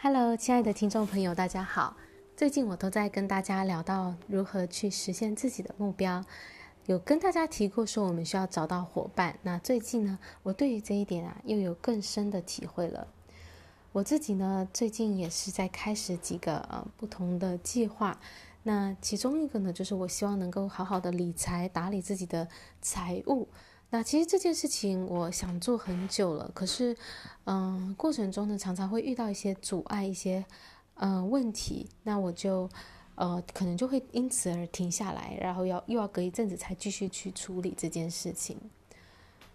Hello，亲爱的听众朋友，大家好。最近我都在跟大家聊到如何去实现自己的目标，有跟大家提过说我们需要找到伙伴。那最近呢，我对于这一点啊又有更深的体会了。我自己呢，最近也是在开始几个呃不同的计划。那其中一个呢，就是我希望能够好好的理财，打理自己的财务。那其实这件事情我想做很久了，可是，嗯、过程中呢，常常会遇到一些阻碍，一些，呃，问题，那我就，呃，可能就会因此而停下来，然后要又要隔一阵子才继续去处理这件事情。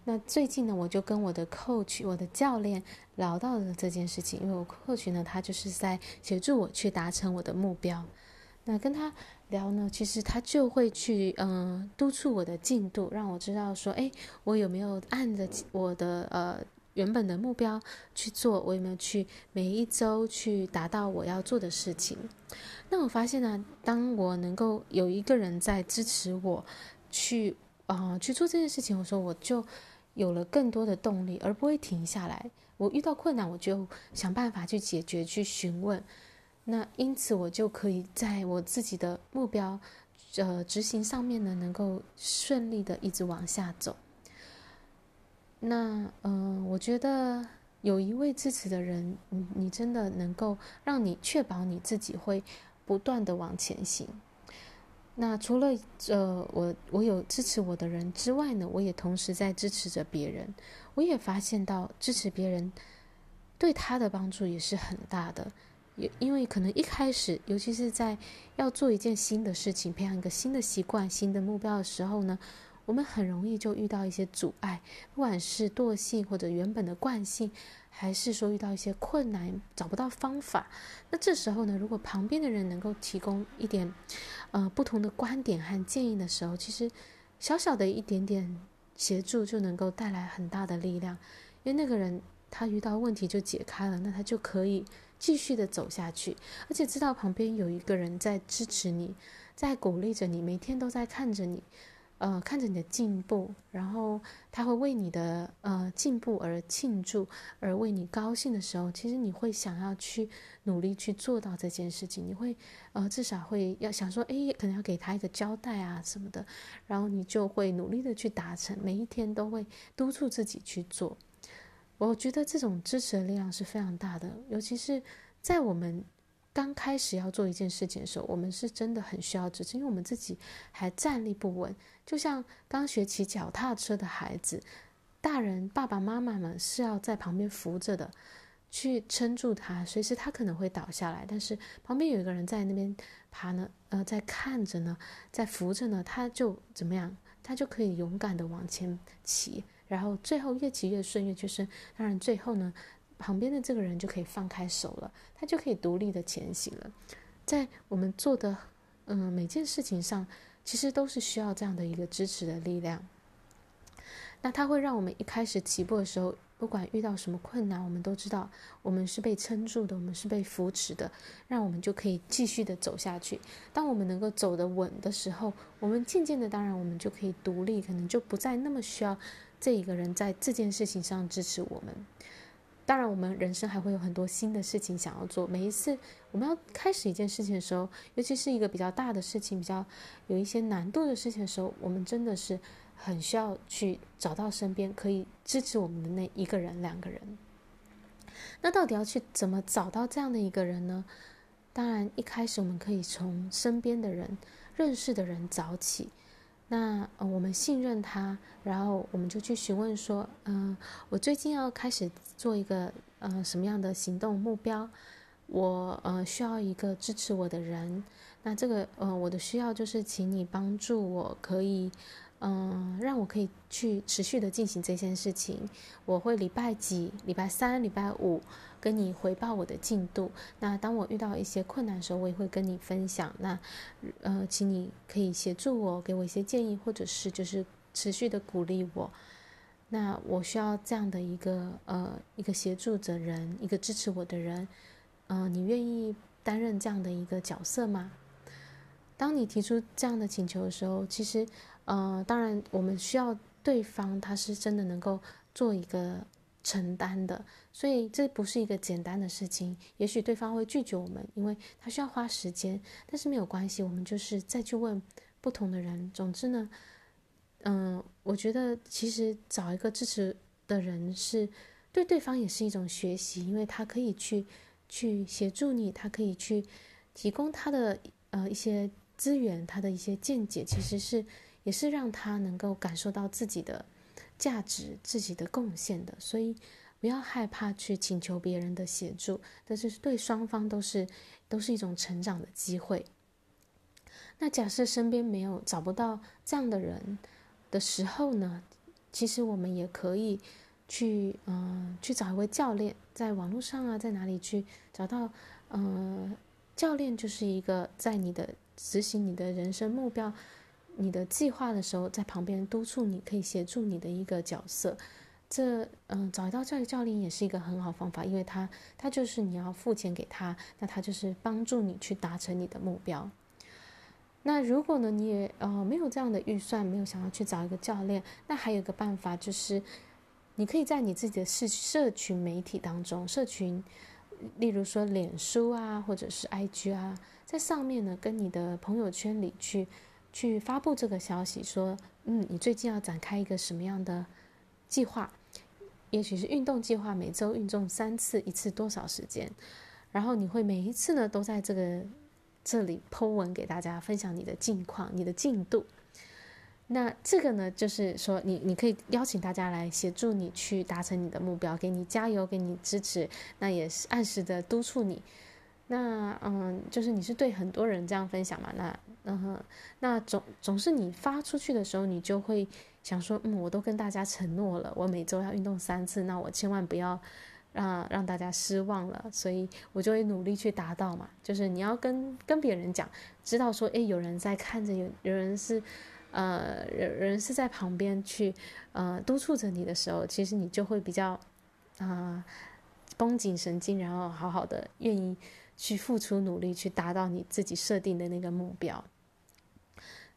那最近呢，我就跟我的 coach，我的教练聊到了这件事情，因为我 coach 呢，他就是在协助我去达成我的目标。那跟他聊呢，其实他就会去嗯、督促我的进度，让我知道说，哎，我有没有按着我的呃原本的目标去做，我有没有去每一周去达到我要做的事情。那我发现呢，当我能够有一个人在支持我去啊、去做这件事情，我说我就有了更多的动力，而不会停下来。我遇到困难，我就想办法去解决，去询问。那因此，我就可以在我自己的目标，呃，执行上面呢，能够顺利的一直往下走。那，嗯、我觉得有一位支持的人，你你真的能够让你确保你自己会不断的往前行。那除了呃，我我有支持我的人之外呢，我也同时在支持着别人。我也发现到支持别人对他的帮助也是很大的。因为可能一开始，尤其是在要做一件新的事情、培养一个新的习惯、新的目标的时候呢，我们很容易就遇到一些阻碍，不管是惰性或者原本的惯性，还是说遇到一些困难，找不到方法。那这时候呢，如果旁边的人能够提供一点，呃，不同的观点和建议的时候，其实小小的一点点协助就能够带来很大的力量，因为那个人他遇到问题就解开了，那他就可以。继续的走下去，而且知道旁边有一个人在支持你，在鼓励着你，每天都在看着你，呃，看着你的进步，然后他会为你的呃进步而庆祝，而为你高兴的时候，其实你会想要去努力去做到这件事情，你会呃至少会要想说，诶，可能要给他一个交代啊什么的，然后你就会努力的去达成，每一天都会督促自己去做。我觉得这种支持的力量是非常大的，尤其是在我们刚开始要做一件事情的时候，我们是真的很需要支持，因为我们自己还站立不稳。就像刚学骑脚踏车的孩子，大人爸爸妈妈们是要在旁边扶着的，去撑住他，随时他可能会倒下来，但是旁边有一个人在那边爬呢，呃，在看着呢，在扶着呢，他就怎么样？他就可以勇敢的往前骑。然后最后越骑越顺，越去顺。当然最后呢，旁边的这个人就可以放开手了，他就可以独立的前行了。在我们做的嗯每件事情上，其实都是需要这样的一个支持的力量。那它会让我们一开始起步的时候，不管遇到什么困难，我们都知道我们是被撑住的，我们是被扶持的，让我们就可以继续的走下去。当我们能够走得稳的时候，我们渐渐的，当然我们就可以独立，可能就不再那么需要。这一个人在这件事情上支持我们，当然，我们人生还会有很多新的事情想要做。每一次我们要开始一件事情的时候，尤其是一个比较大的事情、比较有一些难度的事情的时候，我们真的是很需要去找到身边可以支持我们的那一个人、两个人。那到底要去怎么找到这样的一个人呢？当然，一开始我们可以从身边的人、认识的人找起。那，我们信任他，然后我们就去询问说，嗯、我最近要开始做一个呃什么样的行动目标，我呃需要一个支持我的人。那这个呃我的需要就是请你帮助我，可以。嗯，让我可以去持续的进行这件事情。我会礼拜几、礼拜三、礼拜五跟你回报我的进度。那当我遇到一些困难的时候，我也会跟你分享。那呃，请你可以协助我，给我一些建议，或者是就是持续的鼓励我。那我需要这样的一个呃一个协助的人，一个支持我的人。嗯、你愿意担任这样的一个角色吗？当你提出这样的请求的时候，其实。呃，当然，我们需要对方，他是真的能够做一个承担的，所以这不是一个简单的事情。也许对方会拒绝我们，因为他需要花时间，但是没有关系，我们就是再去问不同的人。总之呢，嗯，我觉得其实找一个支持的人是对对方也是一种学习，因为他可以去去协助你，他可以去提供他的呃一些资源，他的一些见解，其实是也是让他能够感受到自己的。价值自己的贡献的，所以不要害怕去请求别人的协助，但是对双方都是都是一种成长的机会。那假设身边没有找不到这样的人的时候呢，其实我们也可以去嗯、去找一位教练，在网络上啊，在哪里去找到嗯、教练，就是一个在你的执行你的人生目标。你的计划的时候，在旁边督促你，可以协助你的一个角色。这，嗯，找到教育教练也是一个很好方法，因为他，他就是你要付钱给他，那他就是帮助你去达成你的目标。那如果呢，你也呃没有这样的预算，没有想要去找一个教练，那还有一个办法就是，你可以在你自己的社社群媒体当中，社群，例如说脸书啊，或者是 IG 啊，在上面呢，跟你的朋友圈里去。去发布这个消息，说，嗯，你最近要展开一个什么样的计划？也许是运动计划，每周运动三次，一次多少时间？然后你会每一次呢，都在这个这里 po 文给大家分享你的近况、你的进度。那这个呢，就是说你你可以邀请大家来协助你去达成你的目标，给你加油，给你支持，那也是按时的督促你。那嗯，就是你是对很多人这样分享嘛？那嗯哼，那总总是你发出去的时候，你就会想说，嗯，我都跟大家承诺了，我每周要运动三次，那我千万不要让让大家失望了，所以我就会努力去达到嘛。就是你要跟跟别人讲，知道说，诶，有人在看着，有有人是，呃，有人是在旁边去，呃，督促着你的时候，其实你就会比较，啊、绷紧神经，然后好好的愿意。去付出努力，去达到你自己设定的那个目标。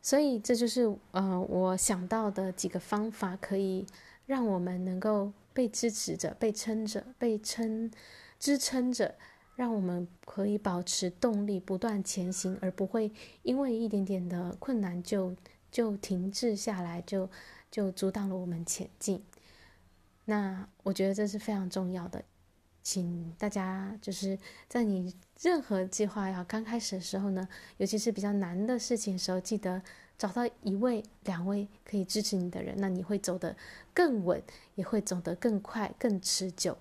所以这就是呃，我想到的几个方法，可以让我们能够被支持着、被撑着、被撑支撑着，让我们可以保持动力，不断前行，而不会因为一点点的困难就就停滞下来，就就阻挡了我们前进。那我觉得这是非常重要的。请大家就是在你任何计划要刚开始的时候呢，尤其是比较难的事情的时候，记得找到一位、两位可以支持你的人，那你会走得更稳，也会走得更快、更持久。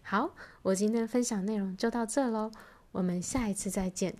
好，我今天分享内容就到这喽，我们下一次再见。